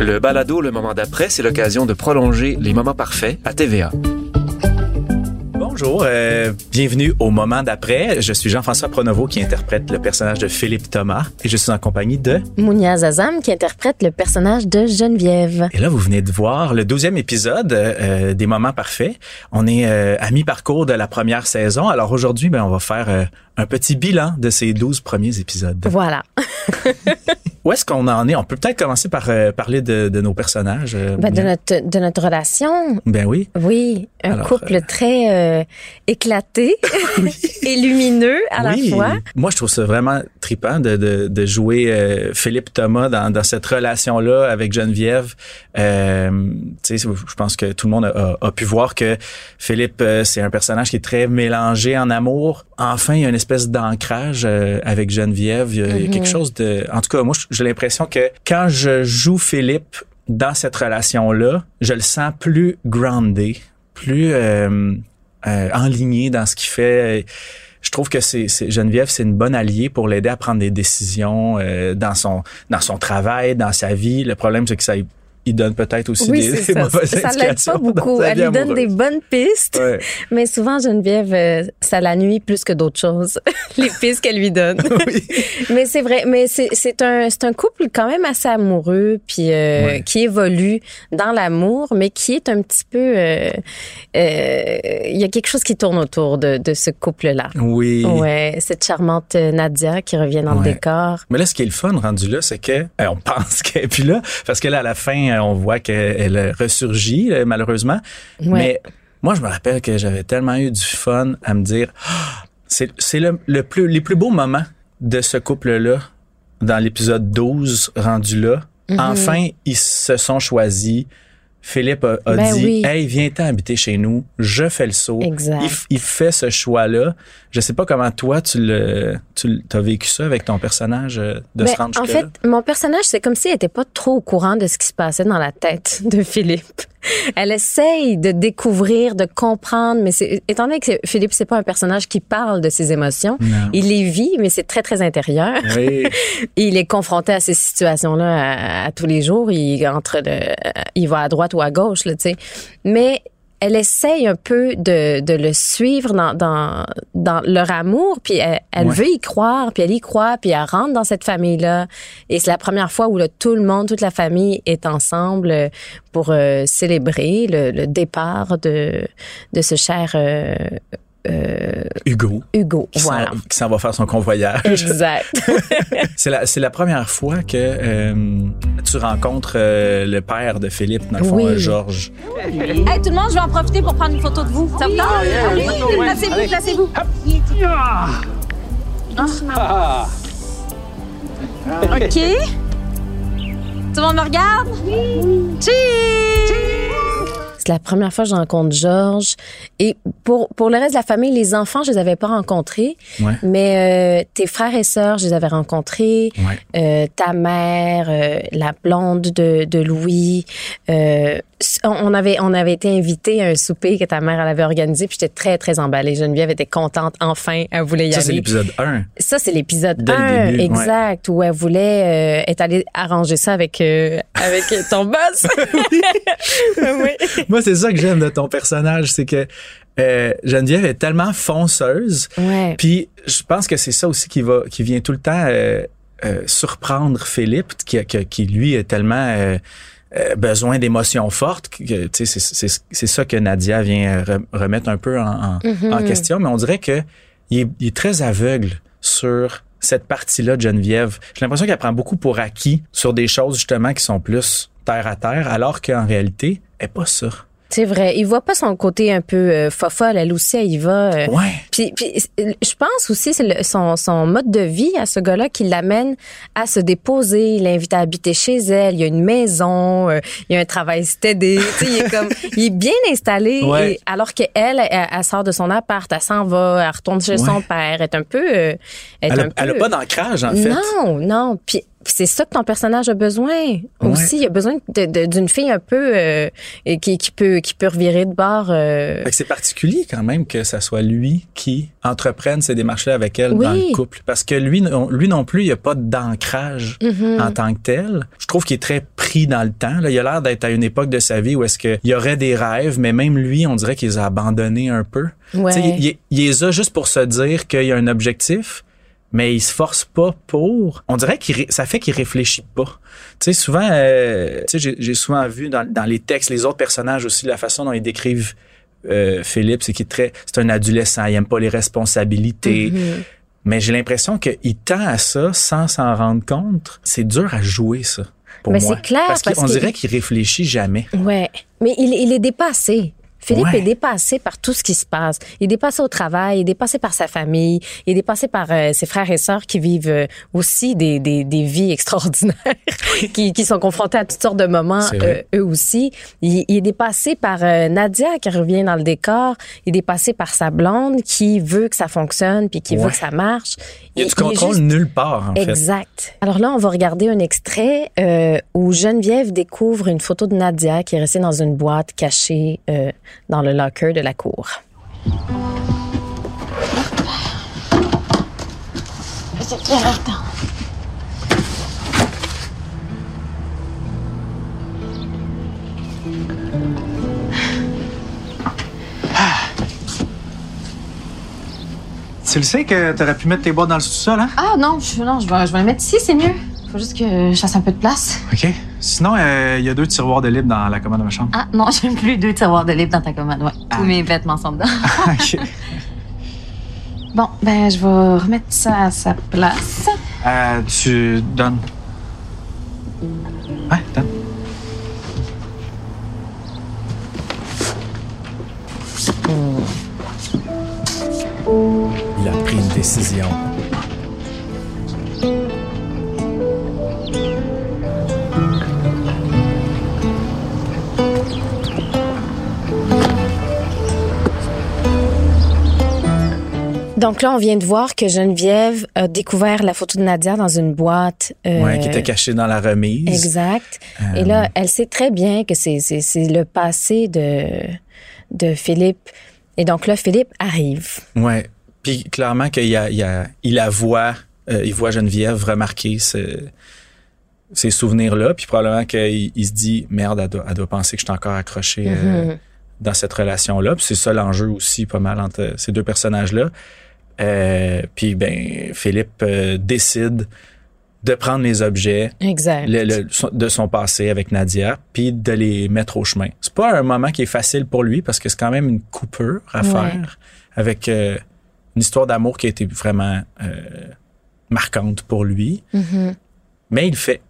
Le balado Le moment d'après, c'est l'occasion de prolonger les moments parfaits à TVA. Bonjour, euh, bienvenue au moment d'après. Je suis Jean-François Pronovo qui interprète le personnage de Philippe Thomas et je suis en compagnie de... Mounia Zazam qui interprète le personnage de Geneviève. Et là, vous venez de voir le douzième épisode euh, des moments parfaits. On est euh, à mi-parcours de la première saison. Alors aujourd'hui, ben, on va faire euh, un petit bilan de ces douze premiers épisodes. Voilà. Où est-ce qu'on en est? On peut peut-être commencer par euh, parler de, de, nos personnages. Euh, ben, de, notre, de notre relation. Ben oui. Oui, un Alors, couple euh... très euh, éclaté et lumineux à oui. la fois. Moi, je trouve ça vraiment trippant de, de, de jouer euh, Philippe Thomas dans, dans cette relation-là avec Geneviève. tu sais, je pense que tout le monde a, a pu voir que Philippe, c'est un personnage qui est très mélangé en amour. Enfin, il y a une espèce d'ancrage avec Geneviève. Il y a, Mm-hmm. il y a quelque chose de... En tout cas, moi, j'ai l'impression que quand je joue Philippe dans cette relation-là, je le sens plus groundé, plus euh, euh, dans ce qu'il fait. Je trouve que Geneviève, c'est une bonne alliée pour l'aider à prendre des décisions euh, dans son dans son travail, dans sa vie. Le problème, c'est que ça il donne peut-être aussi oui, des, des ça. mauvaises ça l'aide pas beaucoup. Elle lui donne des bonnes pistes, ouais. mais souvent Geneviève, euh, ça la nuit plus que d'autres choses. les pistes qu'elle lui donne. oui. Mais c'est vrai, mais c'est un un couple quand même assez amoureux puis euh, Ouais. qui évolue dans l'amour, mais qui est un petit peu euh, euh, il y a quelque chose qui tourne autour de de ce couple là. Oui. Ouais, cette charmante Nadia qui revient dans Ouais. le décor. Mais là, ce qui est le fun rendu là, c'est que on pense qu'elle est plus là, parce que là, à la fin, on voit qu'elle elle ressurgit, euh, malheureusement. Ouais. Mais moi, je me rappelle que j'avais tellement eu du fun à me dire, Ah, c'est c'est le, le plus, les plus beaux moments de ce couple-là, dans l'épisode 12, rendu là. Mm-hmm. Enfin, ils se sont choisis. Philippe a, a Ben dit, oui. hey, viens-t'en habiter chez nous. Je fais le saut. Exact. Il, fait ce choix-là. Je sais pas comment toi, tu le, tu as vécu ça avec ton personnage euh, de Ben, se rendre en fait, mon personnage, c'est comme si elle était pas trop au courant de ce qui se passait dans la tête de Philippe. Elle essaye de découvrir, de comprendre, mais c'est, étant donné que Philippe, c'est pas un personnage qui parle de ses émotions, Non. il les vit, mais c'est très, très intérieur. Oui. Il est confronté à ces situations-là à, à tous les jours. Il entre le, il va à droite ou à gauche, là, tu sais. Mais elle essaye un peu de, de le suivre dans, dans, dans leur amour, puis elle, elle Ouais. veut y croire, puis elle y croit, puis elle rentre dans cette famille-là. Et c'est la première fois où là, tout le monde, toute la famille est ensemble euh, pour euh, célébrer le, le départ de, de ce cher euh, euh, Hugo. Hugo. Qui s'en- Voilà. qui s'en va faire son convoyage. Exact. C'est la, c'est la première fois que euh, tu rencontres euh, le père de Philippe, dans le fond, Oui. euh, Georges. Hey, tout le monde, je vais en profiter pour prendre une photo de vous. Ça vous tente? Oui, placez-vous, placez-vous. OK. Tout le monde me regarde? Cheers! C'est la première fois que je rencontre Georges. Et pour, pour le reste de la famille, les enfants, je les avais pas rencontrés. Ouais. Mais euh, tes frères et sœurs, je les avais rencontrés. Ouais. Euh, ta mère, euh, la blonde de, de Louis. On avait, on avait été invités à un souper que ta mère elle avait organisé. Puis j'étais très, très emballée. Geneviève était contente. Enfin, elle voulait y Ça, c'est aller. l'épisode 1. Ça, c'est l'épisode Dès le 1, début, exact, où elle voulait euh, être allée arranger ça avec, euh, avec ton boss. oui. Moi, c'est ça que j'aime de ton personnage, c'est que euh, Geneviève est tellement fonceuse. Ouais. Puis je pense que c'est ça aussi qui va, qui vient tout le temps euh, euh, surprendre Philippe, qui, qui, qui, lui a tellement euh, besoin d'émotions fortes. C'est, ça que Nadia vient re- remettre un peu en, en, Mm-hmm. en question, mais on dirait que il est, il est très aveugle sur cette partie-là de Geneviève. J'ai l'impression qu'elle prend beaucoup pour acquis sur des choses justement qui sont plus terre à terre, alors qu'en réalité, elle est pas ça. C'est vrai. Il voit pas son côté un peu euh, fofolle. Elle aussi, elle y va. euh, Ouais. Puis, puis je pense aussi c'est son, son mode de vie à ce gars-là qui l'amène à se déposer. Il l'invite à habiter chez elle. Il y a une maison. euh, il y a un travail stédé. tu sais, il est comme, il est bien installé. Ouais. Et alors que elle, elle, elle sort de son appart, elle s'en va, elle retourne chez Ouais. son père. Elle est un peu, euh, elle est Elle a, un elle a peu- pas d'ancrage, en fait. Non, non. Puis c'est ça que ton personnage a besoin aussi. Il a besoin d'une fille un peu euh, qui, qui peut qui peut revirer de bord. euh, c'est particulier quand même que ça soit lui qui entreprenne ces démarches-là avec elle Oui. dans le couple. Parce que lui, non- lui non plus, il n'y a pas d'ancrage Mhm. en tant que tel. Je trouve qu'il est très pris dans le temps. Là. Il a l'air d'être à une époque de sa vie où est-ce qu'il y aurait des rêves, mais même lui, on dirait qu'il les a abandonnés un peu. Ouais. Il les a juste pour se dire qu'il y a un objectif, mais il se force pas pour. On dirait qu'il ré- ça fait qu'il réfléchit pas. Tu sais, souvent, euh, tu sais, j'ai- souvent vu dans, dans les textes, les autres personnages aussi, la façon dont ils décrivent euh, Philippe, c'est qu'il est très, c'est un adolescent, il aime pas les responsabilités. Mhm. Mais j'ai l'impression qu'il tend à ça sans s'en rendre compte. C'est dur à jouer, ça. Pour Mais c'est clair, Parce qu'on parce que- dirait qu'il réfléchit jamais. Ouais, mais il, il est dépassé. Philippe Ouais. est dépassé par tout ce qui se passe. Il est dépassé au travail, il est dépassé par sa famille, il est dépassé par euh, ses frères et sœurs qui vivent euh, aussi des, des, des vies extraordinaires, qui, qui sont confrontés à toutes sortes de moments, euh, eux aussi. Il, il est dépassé par Nadia qui revient dans le décor. Il est dépassé par sa blonde qui veut que ça fonctionne puis qui veut que ça marche. Il y a du contrôle juste- nulle part, en fait. Exact. Alors là, on va regarder un extrait euh, où Geneviève découvre une photo de Nadia qui est restée dans une boîte cachée euh, dans le locker de la cour. Tu le sais que t'aurais pu mettre tes boîtes dans le sous-sol, hein? Ah non, je, non, je vais, je vais les mettre ici, c'est mieux. Faut juste que je fasse un peu de place. OK. Sinon, il y a deux tiroirs de libre dans la commode de ma chambre. Ah non, j'aime plus deux tiroirs de livres dans ta commode. Ouais. Tous mes vêtements sont dedans. OK. Bon, ben je vais remettre ça à sa place. Euh, tu donnes. Ouais, donne. Il a pris une décision. Donc là, on vient de voir que Geneviève a découvert la photo de Nadia dans une boîte. euh, Ouais, qui était caché dans la remise. Exact. Et Euh, là, elle sait très bien que c'est le passé de de Philippe. Et donc là, Philippe arrive. Ouais. Puis clairement qu'il y a, il y a, il la voit, euh, il voit Geneviève remarquer ce- ces souvenirs-là, puis probablement qu'il il se dit merde, elle doit, elle doit penser que je suis encore accroché euh, Mhm. dans cette relation-là. Puis c'est ça l'enjeu aussi, pas mal entre ces deux personnages-là. Euh, puis ben Philippe euh, décide de prendre les objets Exact. le- le- son- de son passé avec Nadia, puis de les mettre au chemin. C'est pas un moment qui est facile pour lui parce que c'est quand même une coupure à Ouais. faire avec euh, une histoire d'amour qui a été vraiment euh, marquante pour lui. Mhm. Mais il fait.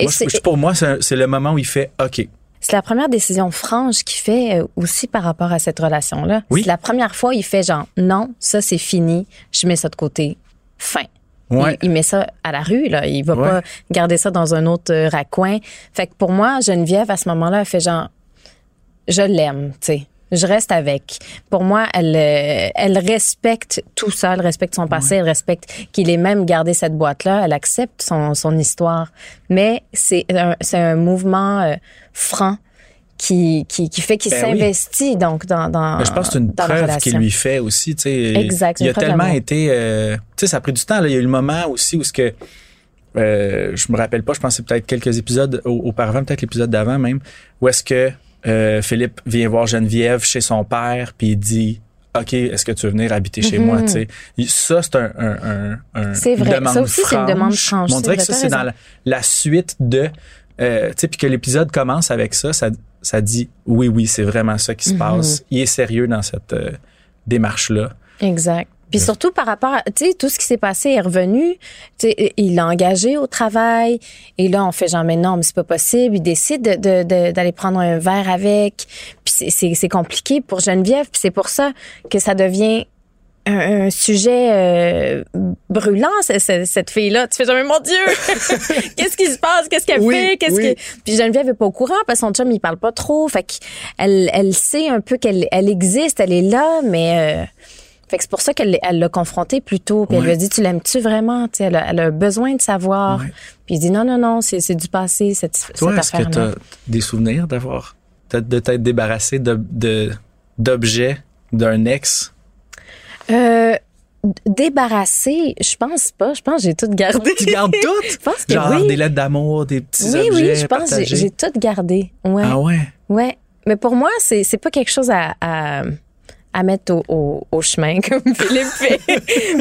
Moi, je- pour moi, c'est le moment où il fait OK. C'est la première décision franche qu'il fait euh, aussi par rapport à cette relation-là. Oui. C'est la première fois il fait genre non, ça c'est fini, je mets ça de côté. Fin. Ouais. Il, il met ça à la rue là, il va Ouais. pas garder ça dans un autre euh, raccoin. Fait que pour moi, Geneviève à ce moment-là, elle fait genre je l'aime, tu sais. Je reste avec. Pour moi, elle, euh, elle respecte tout ça, elle respecte son passé, elle respecte qu'il ait même gardé cette boîte-là, elle accepte son, son histoire. Mais c'est un, c'est un mouvement euh, franc qui, qui, qui fait qu'il Ben oui. s'investit donc dans, dans je pense que c'est une preuve qu'il lui fait aussi. tu sais. Exact, Il a tellement été. euh, tu sais, ça a pris du temps. Là. Il y a eu le moment aussi où ce que. Euh, je me rappelle pas, je pense que c'est peut-être quelques épisodes au- auparavant, peut-être l'épisode d'avant même, où est-ce que euh, Philippe vient voir Geneviève chez son père, puis il dit OK, est-ce que tu veux venir habiter chez Mhm. moi? Tu sais, Il- ça, c'est un, un, un, un- C'est vrai. demande Ça aussi, c'est une demande franche. On dirait que ça, c'est dans la suite de. Euh, tu sais, puis que l'épisode commence avec ça, ça, ça dit oui, oui, c'est vraiment ça qui se Mhm. passe. Il est sérieux dans cette euh, démarche-là. Exact. Puis Ouais. surtout par rapport à, tu sais, tout ce qui s'est passé est revenu. Tu sais, il l'a engagé au travail. Et là, on fait genre, mais non, mais c'est pas possible. Il décide de- de- de- d'aller prendre un verre avec. Puis c'est- compliqué pour Geneviève. Puis c'est pour ça que ça devient un, un sujet euh, brûlant, ce- ce- cette fille-là. Tu fais jamais, mon Dieu! Qu'est-ce qui se passe? Qu'est-ce qu'elle Oui, fait? Qu'est-ce oui. que... Puis Geneviève est pas au courant parce que son chum, il parle pas trop. Fait qu'elle elle sait un peu qu'elle elle existe, elle est là, mais... euh, Fait que c'est pour ça qu'elle elle l'a confronté plus tôt. Puis elle lui a dit, tu l'aimes-tu vraiment? Elle, a, elle a besoin de savoir. Ouais. Puis il dit, non, non, non, c'est c'est du passé, cette, Toi, cette est-ce que tu affaire-là. as des souvenirs d'avoir, de, de t'être débarrassé de, de- d'objets d'un ex? Euh, débarrassé, je pense pas. Je pense que j'ai tout gardé. Tu gardes tout? Je pense que Genre oui. des lettres d'amour, des petits oui, objets oui, je pense que j'ai- tout gardé. Ouais. Ah ouais? Ouais. Mais pour moi, c'est c'est pas quelque chose à, à, à mettre au, au, au chemin, comme Philippe fait. tu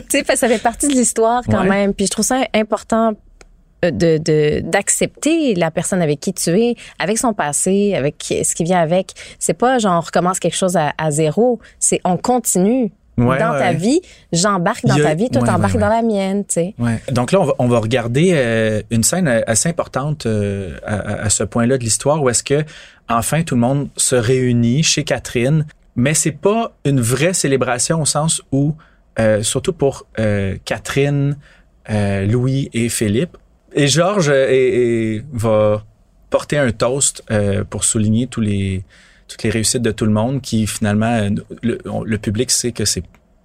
sais, parce que ça fait partie de l'histoire quand Ouais. même. Puis je trouve ça important euh, de de- d'accepter la personne avec qui tu es, avec son passé, avec ce qui vient avec. C'est pas genre on recommence quelque chose à, à zéro. C'est on continue. Ouais, dans ta vie, j'embarque dans a- ta vie, toi t'embarques dans la mienne, tu sais. Ouais. Donc là, on va, on va regarder euh, une scène euh, assez importante euh, à- à ce point-là de l'histoire où est-ce que enfin tout le monde se réunit chez Catherine, mais c'est pas une vraie célébration au sens où, euh, surtout pour euh, Catherine, euh, Louis et Philippe, et Georges euh, est- va porter un toast euh, pour souligner tous les toutes les réussites de tout le monde qui finalement euh, le, le public sait que c'est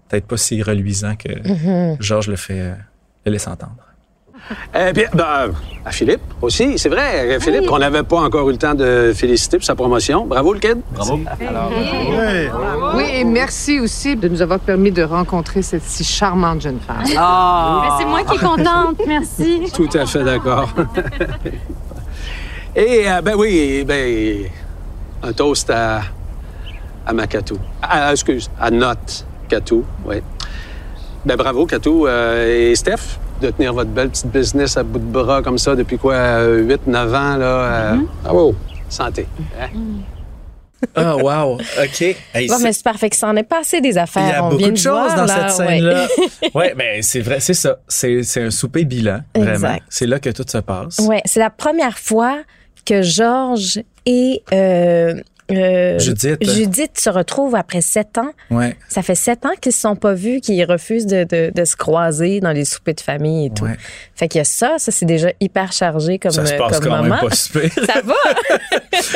peut-être pas si reluisant que Mm-hmm. Georges le fait le laisse entendre. Eh bien, ben, à Philippe aussi, c'est vrai. Philippe, qu'on n'avait pas encore eu le temps de féliciter pour sa promotion. Bravo, le kid. Bravo. Oui, et merci aussi de nous avoir permis de rencontrer cette si charmante jeune femme. Ah! C'est moi qui est contente, merci. Tout à fait d'accord. Et, euh, ben oui, ben, un toast à, à ma Catou. Ah, excuse, à notre Catou, oui. Ben bravo, Catou. Euh, et Steph, de tenir votre belle petite business à bout de bras comme ça depuis quoi, 8-9 ans, là. euh, Bravo. Santé. Hein? Ah, wow. OK. Hey, Bon, mais c'est parfait que ça en est passé des affaires. il y a On beaucoup de choses voir, dans là, cette scène-là. ouais, mais c'est vrai, c'est ça. C'est, c'est un souper bilan, vraiment. C'est là que tout se passe. Ouais, c'est la première fois que Georges et euh, euh, Judith. Judith se retrouvent après sept ans. Ouais. Ça fait sept ans qu'ils se sont pas vus, qu'ils refusent de, de, de se croiser dans les soupers de famille et tout. Ouais. Fait qu'il y a ça, ça c'est déjà hyper chargé comme, Ça se euh, passe comme quand moment. même pas super. Ça va?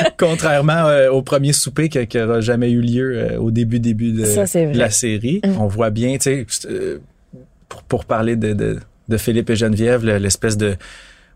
Contrairement euh, au premier souper qui qui aura jamais eu lieu euh, au début début de, Ça, la série. On voit bien, tu sais, pour, pour parler de, de, de Philippe et Geneviève, le- l'espèce de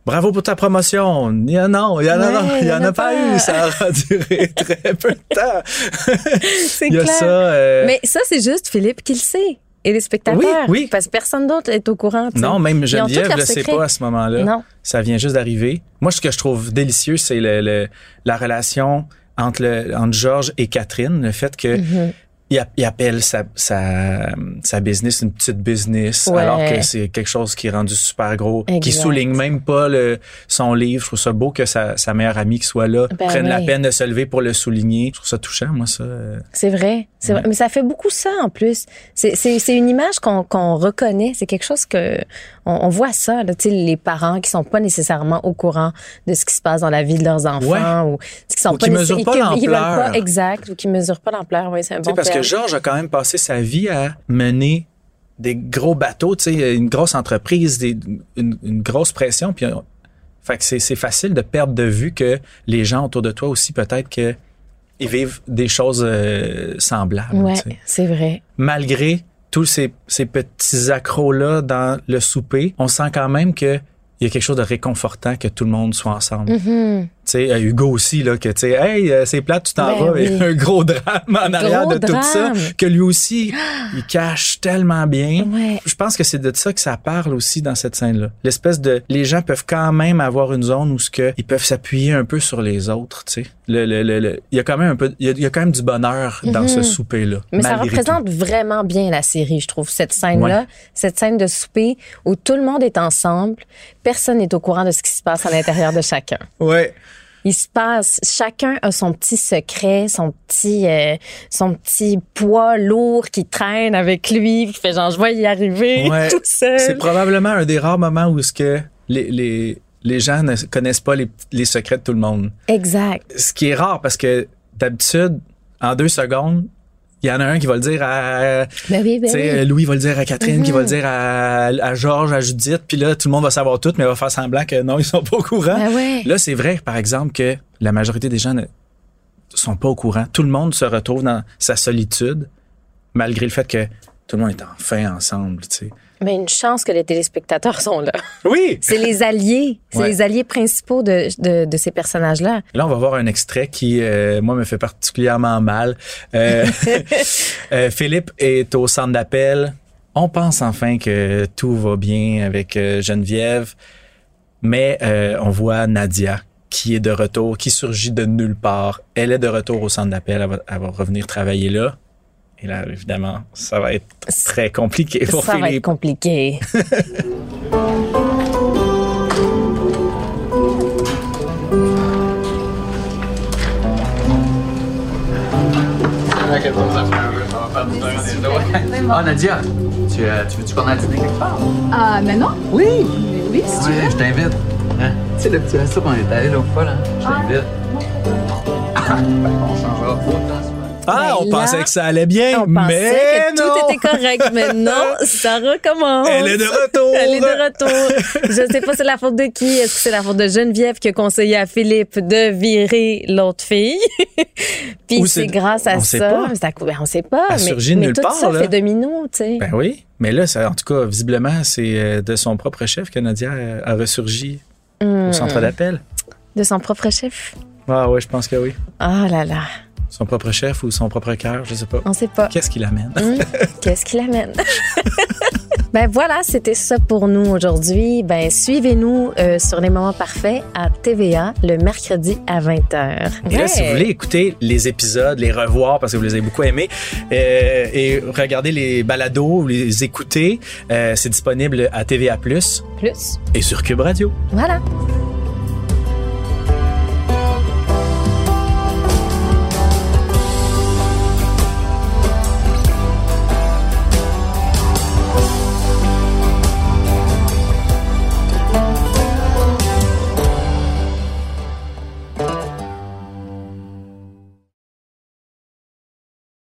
Bravo pour ta promotion. Il y en a, il y en a, Ouais, il y en a pas, eu. Ça a duré très peu de temps. C'est clair. ça. euh, Mais ça, c'est juste Philippe qui le sait. Et les spectateurs. Oui, oui. Parce que personne d'autre est au courant. tu sais. Non, même Geneviève ne sait secrets. pas à ce moment-là. Non. Ça vient juste d'arriver. Moi, ce que je trouve délicieux, c'est le, le- la relation entre, le, entre Georges et Catherine. Le fait que Mm-hmm. Il, appelle sa, sa, sa business une petite business, Ouais. alors que c'est quelque chose qui est rendu super gros, qui Exact. souligne même pas le, son livre. Je trouve ça beau que sa, sa meilleure amie qui soit là Ben prenne la peine de se lever pour le souligner. Je trouve ça touchant, moi, ça. C'est vrai, c'est vrai. Mais ça fait beaucoup ça en plus. C'est, c'est, c'est une image qu'on, qu'on reconnaît. C'est quelque chose que on, on voit ça. Là, tu sais, les parents qui sont pas nécessairement au courant de ce qui se passe dans la vie de leurs enfants ou qui sont Ou pas qui mesurent pas qui- qui l'ampleur. exact ou qui mesurent pas l'ampleur. Oui, c'est un bon que. Georges a quand même passé sa vie à mener des gros bateaux, tu sais, une grosse entreprise, des- une, une grosse pression. Puis, on- fait que c'est, facile de perdre de vue que les gens autour de toi aussi, peut-être que ils vivent des choses euh, semblables. Ouais, tu sais. c'est vrai. Malgré tous ces, ces petits accros-là dans le souper, on sent quand même que il y a quelque chose de réconfortant que tout le monde soit ensemble. Mhm. Tu sais, euh, Hugo aussi, là, que tu sais, hey, euh, c'est plate, tu t'en Ben vas, oui. et un gros drame en arrière de tout ça, que lui aussi, il cache tellement bien. Ouais. Je pense que c'est de ça que ça parle aussi dans cette scène-là. L'espèce de, les gens peuvent quand même avoir une zone où ce que ils peuvent s'appuyer un peu sur les autres, tu sais. Le, le, le, le- il y a quand même un peu, il y a, il y a quand même du bonheur dans ce souper-là. Mhm. Mais ça représente vraiment bien la série, je trouve, cette scène-là, Ouais. cette scène de souper où tout le monde est ensemble, personne n'est au courant de ce qui se passe à l'intérieur de chacun. Ouais. Il se passe, chacun a son petit secret, son petit, euh, son petit poids lourd qui traîne avec lui, qui fait genre je vais y arriver Ouais. tout seul. C'est probablement un des rares moments où ce que les, les, les gens ne connaissent pas les, les secrets de tout le monde. Exact. ce qui est rare parce que d'habitude, en deux secondes, il y en a un qui va le dire à, Ben oui, ben oui. Louis va le dire à Catherine, qui va le dire à, à Georges, à Judith, puis là, tout le monde va savoir tout, mais va faire semblant que non, ils sont pas au courant. Ben ouais. Là, c'est vrai, par exemple, que la majorité des gens ne sont pas au courant. Tout le monde se retrouve dans sa solitude, malgré le fait que tout le monde est enfin ensemble, tu sais. Mais une chance que les téléspectateurs sont là. Oui! C'est les alliés. C'est Ouais. les alliés principaux de, de, de ces personnages-là. Là, on va voir un extrait qui, euh, moi, me fait particulièrement mal. Euh, euh, Philippe est au centre d'appel. On pense enfin que tout va bien avec Geneviève, mais on voit Nadia qui est de retour, qui surgit de nulle part. Elle est de retour au centre d'appel. Elle va, elle va revenir travailler là. Et là, évidemment, ça va être très compliqué pour Ça va être Philippe. compliqué. Ah, Nadia, tu, euh, tu veux-tu qu'on aille dîner quelque part? Ah, mais non. Oui! Mais oui, si tu Ouais, je t'invite. Hein? Tu sais, le petit resto qu'on est allé l'autre fois, là? Je t'invite. Ah, ben, on changera pas de temps. Ah, on Ben là, pensait que ça allait bien, On mais que non. tout était correct, mais non, ça recommence. Elle est de retour. Elle est de retour. Je sais pas c'est la faute de qui? Est-ce que c'est la faute de Geneviève qui a conseillé à Philippe de virer l'autre fille? Puis c'est grâce à on sait ça. pas. c'est à cou- ben, on sait pas. Elle mais surgit mais nulle tout part, ça là. fait domino, tu sais. Ben oui, mais là, ça, en tout cas, visiblement, c'est euh, de son propre chef que Nadia a ressurgi Hmm. au centre d'appel. De son propre chef? Ah ouais, je pense que oui. Ah là là. Son propre chef ou son propre cœur, je sais pas. On sait pas. Qu'est-ce qui l'amène? Hum, Qu'est-ce qui l'amène? ben voilà, c'était ça pour nous aujourd'hui. Ben suivez-nous euh, sur les moments parfaits à TVA le mercredi à 20h. Et là, si vous voulez écouter les épisodes, les revoir parce que vous les avez beaucoup aimés, euh, et regarder les balados ou les écouter, euh, c'est disponible à TVA+, plus, et sur Cube Radio. voilà.